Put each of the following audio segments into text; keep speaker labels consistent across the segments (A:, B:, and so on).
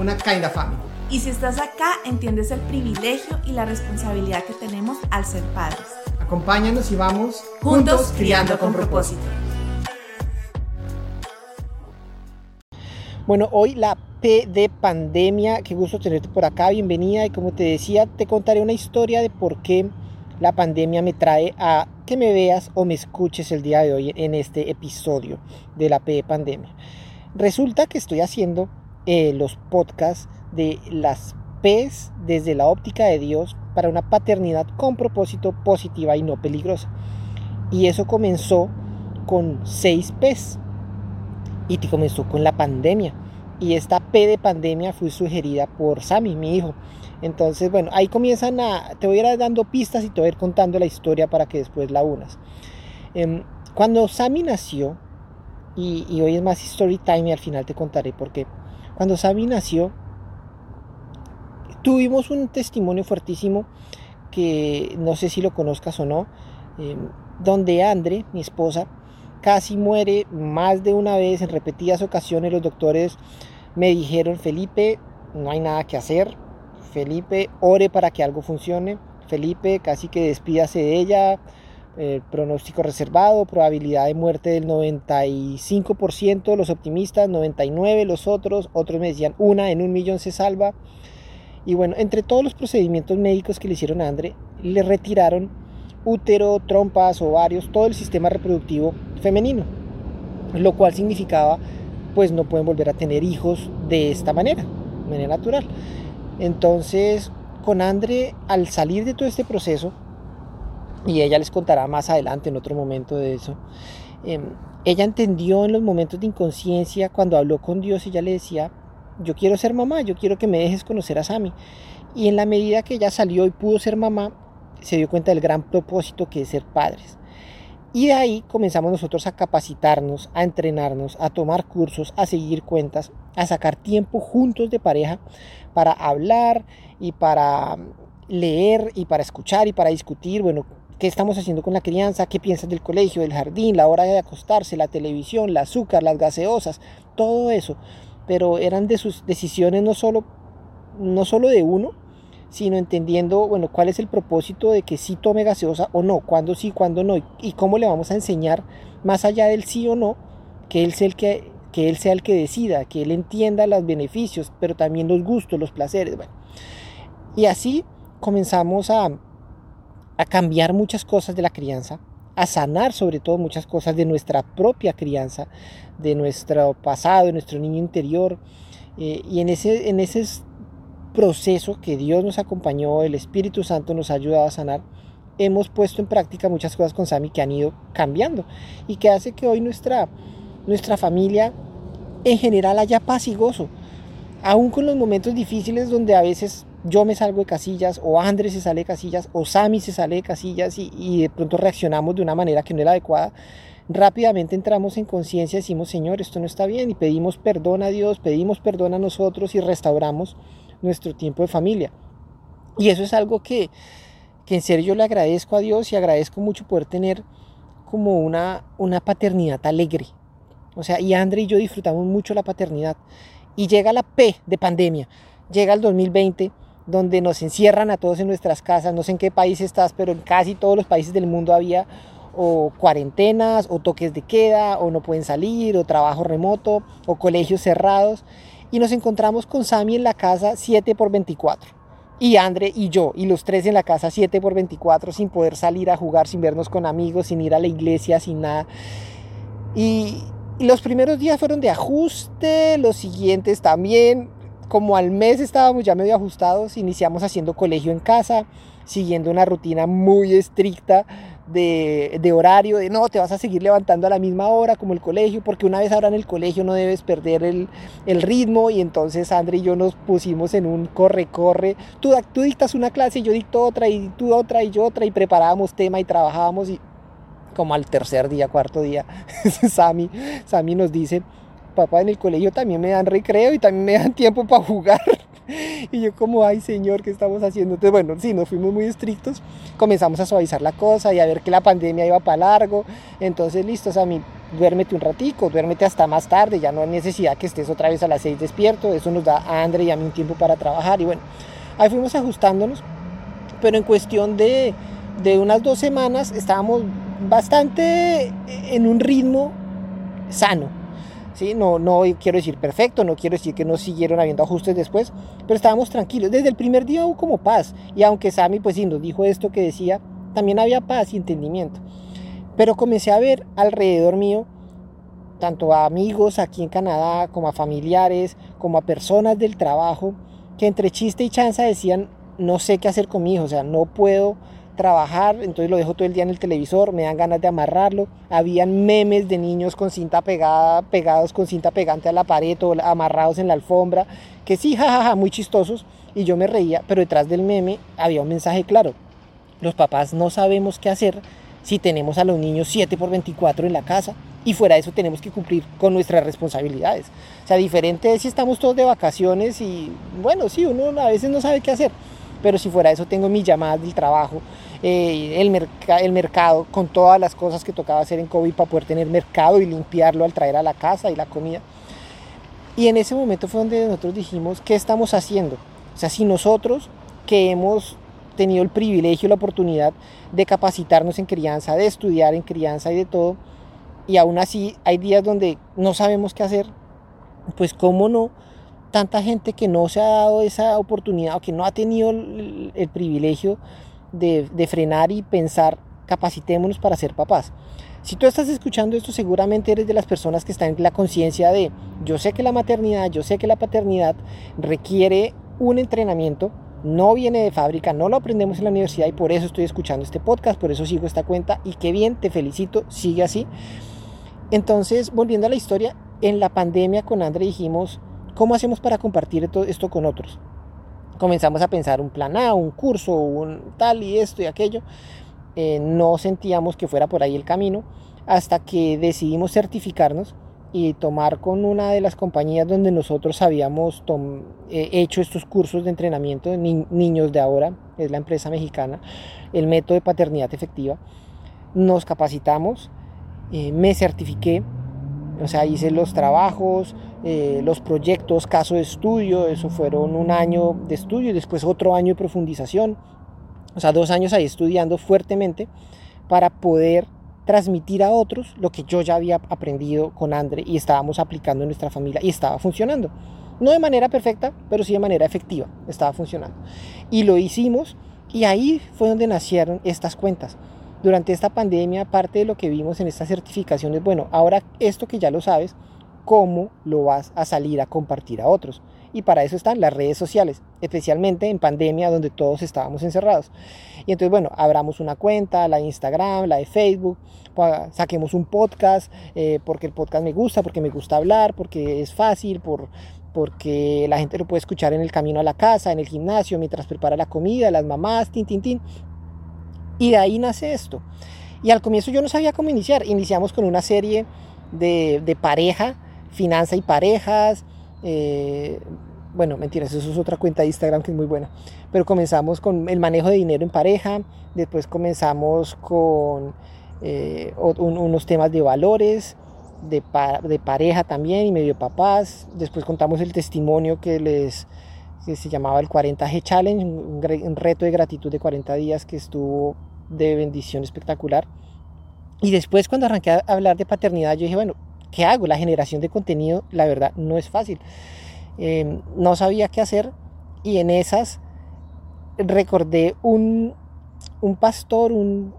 A: una kind of family.
B: Y si estás acá, entiendes el privilegio y la responsabilidad que tenemos al ser padres.
A: Acompáñanos y vamos
B: juntos, criando con propósito.
A: Bueno, hoy la P de pandemia, qué gusto tenerte por acá, bienvenida y como te decía, te contaré una historia de por qué la pandemia me trae a que me veas o me escuches el día de hoy en este episodio de la P de pandemia. Resulta que estoy haciendo eh, los podcasts de las P's desde la óptica de Dios para una paternidad con propósito positiva y no peligrosa. Y eso comenzó con seis P's y comenzó con la pandemia. Y esta P de pandemia fue sugerida por Sammy, mi hijo. Entonces, bueno, ahí comienzan a, te voy a ir dando pistas y te voy a ir contando la historia para que después la unas. Em, cuando Sammy nació, y, y, hoy es más story time y al final te contaré por qué. Cuando Sammy nació, tuvimos un testimonio fuertísimo que no sé si lo conozcas o no, em, donde Andre, mi esposa, casi muere más de una vez en repetidas ocasiones. Los doctores me dijeron, Felipe, no hay nada que hacer. Felipe, ore para que algo funcione. Felipe, casi que despídase de ella. Pronóstico reservado, probabilidad de muerte del 95%, los optimistas, 99% los otros, otros me decían una en un millón se salva. Y bueno, entre todos los procedimientos médicos que le hicieron a Andre, le retiraron útero, trompas, ovarios, todo el sistema reproductivo femenino, lo cual significaba pues no pueden volver a tener hijos de esta manera, de manera natural. Entonces, con Andre, al salir de todo este proceso, y ella les contará más adelante en otro momento de eso, em, ella entendió en los momentos de inconsciencia, cuando habló con Dios, ella le decía, yo quiero ser mamá, yo quiero que me dejes conocer a Sami. Y en la medida que ella salió y pudo ser mamá, se dio cuenta del gran propósito que es ser padres. Y de ahí comenzamos nosotros a capacitarnos, a entrenarnos, a tomar cursos, a seguir cuentas, a sacar tiempo juntos de pareja para hablar y para leer y para escuchar y para discutir, bueno, qué estamos haciendo con la crianza, qué piensas del colegio, del jardín, la hora de acostarse, la televisión, el azúcar, las gaseosas, todo eso. Pero eran de sus decisiones no solo, no solo de uno, sino entendiendo, bueno, cuál es el propósito de que sí tome gaseosa o no, cuándo sí, cuándo no, y cómo le vamos a enseñar, más allá del sí o no, que él sea el que, que, él sea el que decida, que él entienda los beneficios, pero también los gustos, los placeres, bueno. Y así comenzamos a, a cambiar muchas cosas de la crianza, a sanar sobre todo muchas cosas de nuestra propia crianza, de nuestro pasado, de nuestro niño interior. Eh, y en ese, en ese proceso que Dios nos acompañó, el Espíritu Santo nos ha ayudado a sanar, hemos puesto en práctica muchas cosas con Sami que han ido cambiando y que hace que hoy nuestra, nuestra familia en general haya paz y gozo. Aún con los momentos difíciles donde a veces yo me salgo de casillas o Andrés se sale de casillas o Sami se sale de casillas y, y de pronto reaccionamos de una manera que no era adecuada, rápidamente entramos en conciencia y decimos, Señor, esto no está bien y pedimos perdón a Dios, pedimos perdón a nosotros y restauramos nuestro tiempo de familia. Y eso es algo que, que en serio yo le agradezco a Dios y agradezco mucho poder tener como una, una paternidad alegre. O sea, y André y yo disfrutamos mucho la paternidad. Y llega la P de pandemia, llega el 2020 donde nos encierran a todos en nuestras casas, no sé en qué país estás, pero en casi todos los países del mundo había o cuarentenas o toques de queda o no pueden salir o trabajo remoto o colegios cerrados y nos encontramos con Sammy en la casa 7 por 24 y Andre y yo, y los tres en la casa 7 por 24 sin poder salir a jugar, sin vernos con amigos, sin ir a la iglesia, sin nada. Y, los primeros días fueron de ajuste, los siguientes también, como al mes estábamos ya medio ajustados, iniciamos haciendo colegio en casa, siguiendo una rutina muy estricta de, horario, de no, te vas a seguir levantando a la misma hora como el colegio, porque una vez ahora en el colegio no debes perder el, ritmo y entonces André y yo nos pusimos en un corre-corre, tú, tú dictas una clase y yo dicto otra y tú otra y yo otra y preparábamos tema y trabajábamos y como al tercer día, cuarto día, Sammy, Sammy nos dice, papá en el colegio también me dan recreo y también me dan tiempo para jugar. y yo como, ay señor, ¿qué estamos haciendo? Entonces, bueno, sí, nos fuimos muy estrictos, comenzamos a suavizar la cosa y a ver que la pandemia iba para largo. Entonces, listo, a mí, duérmete un ratico, duérmete hasta más tarde, ya no hay necesidad que estés otra vez a las 6 despierto, eso nos da a André y a mí un tiempo para trabajar y bueno, ahí fuimos ajustándonos, pero en cuestión de, de unas dos semanas estábamos bastante en un ritmo sano no, no quiero decir perfecto, no quiero decir que no siguieron habiendo ajustes después, pero estábamos tranquilos. Desde el primer día hubo como paz. Y aunque Sammy pues sí nos dijo esto que decía, también había paz y entendimiento. Pero comencé a ver alrededor mío, tanto a amigos aquí en Canadá, como a familiares, como a personas del trabajo, que entre chiste y chanza decían, no sé qué hacer con mi o sea, no puedo trabajar, entonces lo dejo todo el día en el televisor, me dan ganas de amarrarlo. Habían memes de niños con cinta pegada, pegados con cinta pegante a la pared o amarrados en la alfombra, que sí, jajaja, muy chistosos, y yo me reía, pero detrás del meme había un mensaje claro. Los papás no sabemos qué hacer si tenemos a los niños 7 por 24 en la casa y fuera de eso tenemos que cumplir con nuestras responsabilidades. O sea, diferente es si estamos todos de vacaciones y bueno, sí, uno a veces no sabe qué hacer, pero si fuera eso tengo mis llamadas del trabajo, eh, el, el mercado, con todas las cosas que tocaba hacer en COVID para poder tener mercado y limpiarlo al traer a la casa y la comida. Y en ese momento fue donde nosotros dijimos, ¿qué estamos haciendo? O sea, si nosotros que hemos tenido el privilegio, la oportunidad de capacitarnos en crianza, de estudiar en crianza y de todo, y aún así hay días donde no sabemos qué hacer, pues cómo no tanta gente que no se ha dado esa oportunidad o que no ha tenido el, privilegio de, frenar y pensar, capacitémonos para ser papás. Si tú estás escuchando esto, seguramente eres de las personas que están en la conciencia de, yo sé que la maternidad, yo sé que la paternidad requiere un entrenamiento, no viene de fábrica, no lo aprendemos en la universidad y por eso estoy escuchando este podcast, por eso sigo esta cuenta y qué bien, te felicito, sigue así. Entonces, volviendo a la historia, en la pandemia con André dijimos, ¿cómo hacemos para compartir esto con otros? comenzamos a pensar un plan A, un curso, un tal y esto y aquello. Eh, no sentíamos que fuera por ahí el camino hasta que decidimos certificarnos y tomar con una de las compañías donde nosotros habíamos eh, hecho estos cursos de entrenamiento de niños de ahora, es la empresa mexicana, el método de paternidad efectiva. Nos capacitamos, eh, me certifiqué, o sea, hice los trabajos, eh, los proyectos, caso de estudio, eso fueron un año de estudio y después otro año de profundización, o sea, dos años ahí estudiando fuertemente para poder transmitir a otros lo que yo ya había aprendido con Andre y estábamos aplicando en nuestra familia y estaba funcionando. No de manera perfecta, pero sí de manera efectiva, estaba funcionando. Y lo hicimos y ahí fue donde nacieron estas cuentas. Durante esta pandemia, parte de lo que vimos en esta certificación es, bueno, ahora esto que ya lo sabes, cómo lo vas a salir a compartir a otros. Y para eso están las redes sociales, especialmente en pandemia donde todos estábamos encerrados. Y entonces, bueno, abramos una cuenta, la de Instagram, la de Facebook, saquemos un podcast, eh, porque el podcast me gusta, porque me gusta hablar, porque es fácil, por, porque la gente lo puede escuchar en el camino a la casa, en el gimnasio, mientras prepara la comida, las mamás, tin, tin, tin. Y de ahí nace esto. Y al comienzo yo no sabía cómo iniciar. Iniciamos con una serie de, de pareja finanza y parejas. Eh, bueno, mentiras, eso es otra cuenta de Instagram que es muy buena. Pero comenzamos con el manejo de dinero en pareja, después comenzamos con eh, unos temas de valores, de, de, pareja también y medio papás. Después contamos el testimonio que les que se llamaba el 40G Challenge, un, un reto de gratitud de 40 días que estuvo de bendición espectacular. Y después cuando arranqué a hablar de paternidad, yo dije, bueno, ¿qué hago? La generación de contenido, la verdad, no es fácil. Em, no sabía qué hacer y en esas recordé un, un pastor, un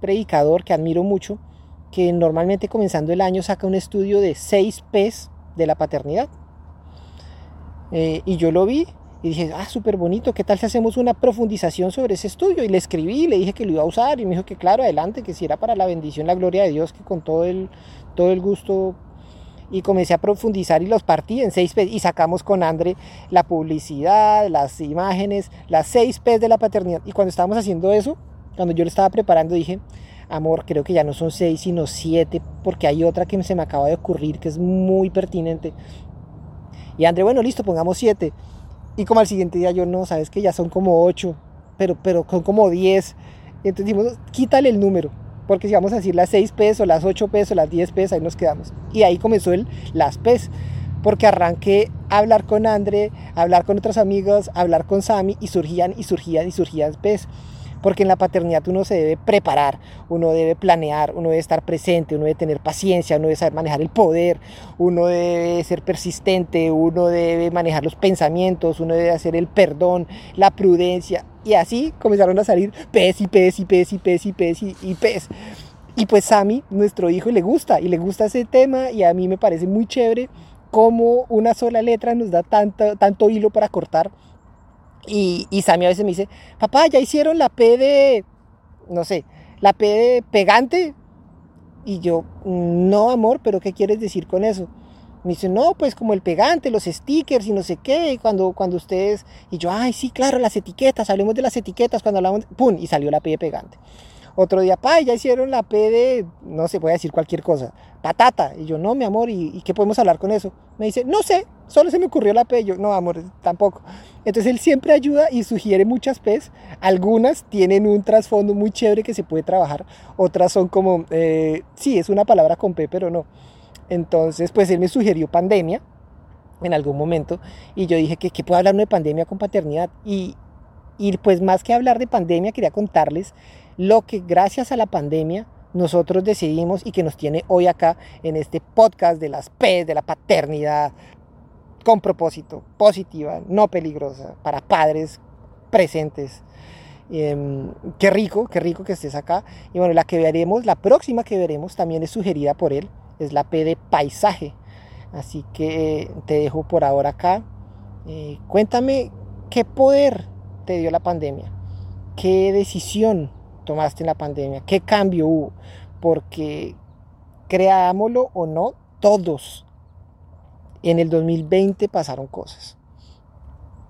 A: predicador que admiro mucho, que normalmente comenzando el año saca un estudio de 6 P's de la paternidad. Eh, y yo lo vi y dije, ah, súper bonito, ¿qué tal si hacemos una profundización sobre ese estudio? Y le escribí, le dije que lo iba a usar y me dijo que claro, adelante, que si era para la bendición, la gloria de Dios, que con todo el, todo el gusto. Y comencé a profundizar y los partí en seis P y sacamos con Andre la publicidad, las imágenes, las seis P de la paternidad. Y cuando estábamos haciendo eso, cuando yo lo estaba preparando, dije, amor, creo que ya no son seis, sino siete, porque hay otra que se me acaba de ocurrir que es muy pertinente. Y Andre, bueno, listo, pongamos siete Y como al siguiente día yo no, sabes que ya son como 8, pero, pero son como 10. Y entonces dijimos, quítale el número, porque si vamos a decir las 6 pesos, las 8 pesos, las 10 pesos, ahí nos quedamos. Y ahí comenzó el las PES, porque arranqué a hablar con André, a hablar con otros amigos, a hablar con Sami y surgían y surgían y surgían PES porque en la paternidad uno se debe preparar, uno debe planear, uno debe estar presente, uno debe tener paciencia, uno debe saber manejar el poder, uno debe ser persistente, uno debe manejar los pensamientos, uno debe hacer el perdón, la prudencia. Y así comenzaron a salir pez y pez y pez y pez y pez y, pez. Y pues Sammy, nuestro hijo, le gusta y le gusta ese tema y a mí me parece muy chévere cómo una sola letra nos da tanto, tanto hilo para cortar y, y Sammy a veces me dice, papá, ya hicieron la P de, no sé, la P de pegante. Y yo, no, amor, pero ¿qué quieres decir con eso? Me dice, no, pues como el pegante, los stickers y no sé qué, y cuando, cuando ustedes... Y yo, ay, sí, claro, las etiquetas, hablemos de las etiquetas cuando hablamos... ¡Pum! Y salió la P de pegante. Otro día, pa, ya hicieron la P de, no se puede decir cualquier cosa, patata. Y yo, no, mi amor, ¿y, qué podemos hablar con eso? Me dice, no sé, solo se me ocurrió la P. Yo, no, amor, tampoco. Entonces él siempre ayuda y sugiere muchas P's. Algunas tienen un trasfondo muy chévere que se puede trabajar. Otras son como, eh, sí, es una palabra con P, pero no. Entonces, pues él me sugirió pandemia en algún momento y yo dije que, que puedo hablar de pandemia con paternidad y, y pues más que hablar de pandemia quería contarles lo que gracias a la pandemia nosotros decidimos y que nos tiene hoy acá en este podcast de las P, de la paternidad con propósito, positiva, no peligrosa, para padres presentes. Em, qué rico, qué rico que estés acá. Y bueno, la que veremos, la próxima que veremos también es sugerida por él, es la P de paisaje. Así que eh, te dejo por ahora acá. Eh, cuéntame qué poder te dio la pandemia, qué decisión tomaste en la pandemia? ¿Qué cambio hubo? Porque creámoslo o no, todos en el 2020 pasaron cosas.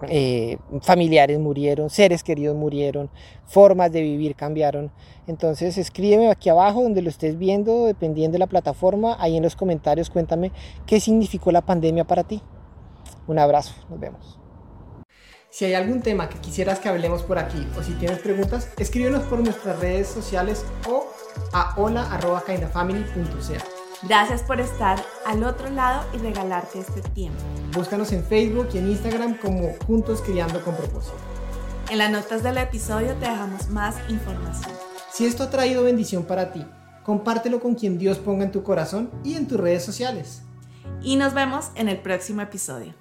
A: Eh, familiares murieron, seres queridos murieron, formas de vivir cambiaron. Entonces escríbeme aquí abajo donde lo estés viendo, dependiendo de la plataforma, ahí en los comentarios cuéntame qué significó la pandemia para ti. Un abrazo, nos vemos. Si hay algún tema que quisieras que hablemos por aquí o si tienes preguntas, escríbenos por nuestras redes sociales o a hola.kindafamily.ca.
B: Gracias por estar al otro lado y regalarte este tiempo.
A: Búscanos en Facebook y en Instagram como Juntos Criando con Propósito.
B: En las notas del episodio te dejamos más información.
A: Si esto ha traído bendición para ti, compártelo con quien Dios ponga en tu corazón y en tus redes sociales.
B: Y nos vemos en el próximo episodio.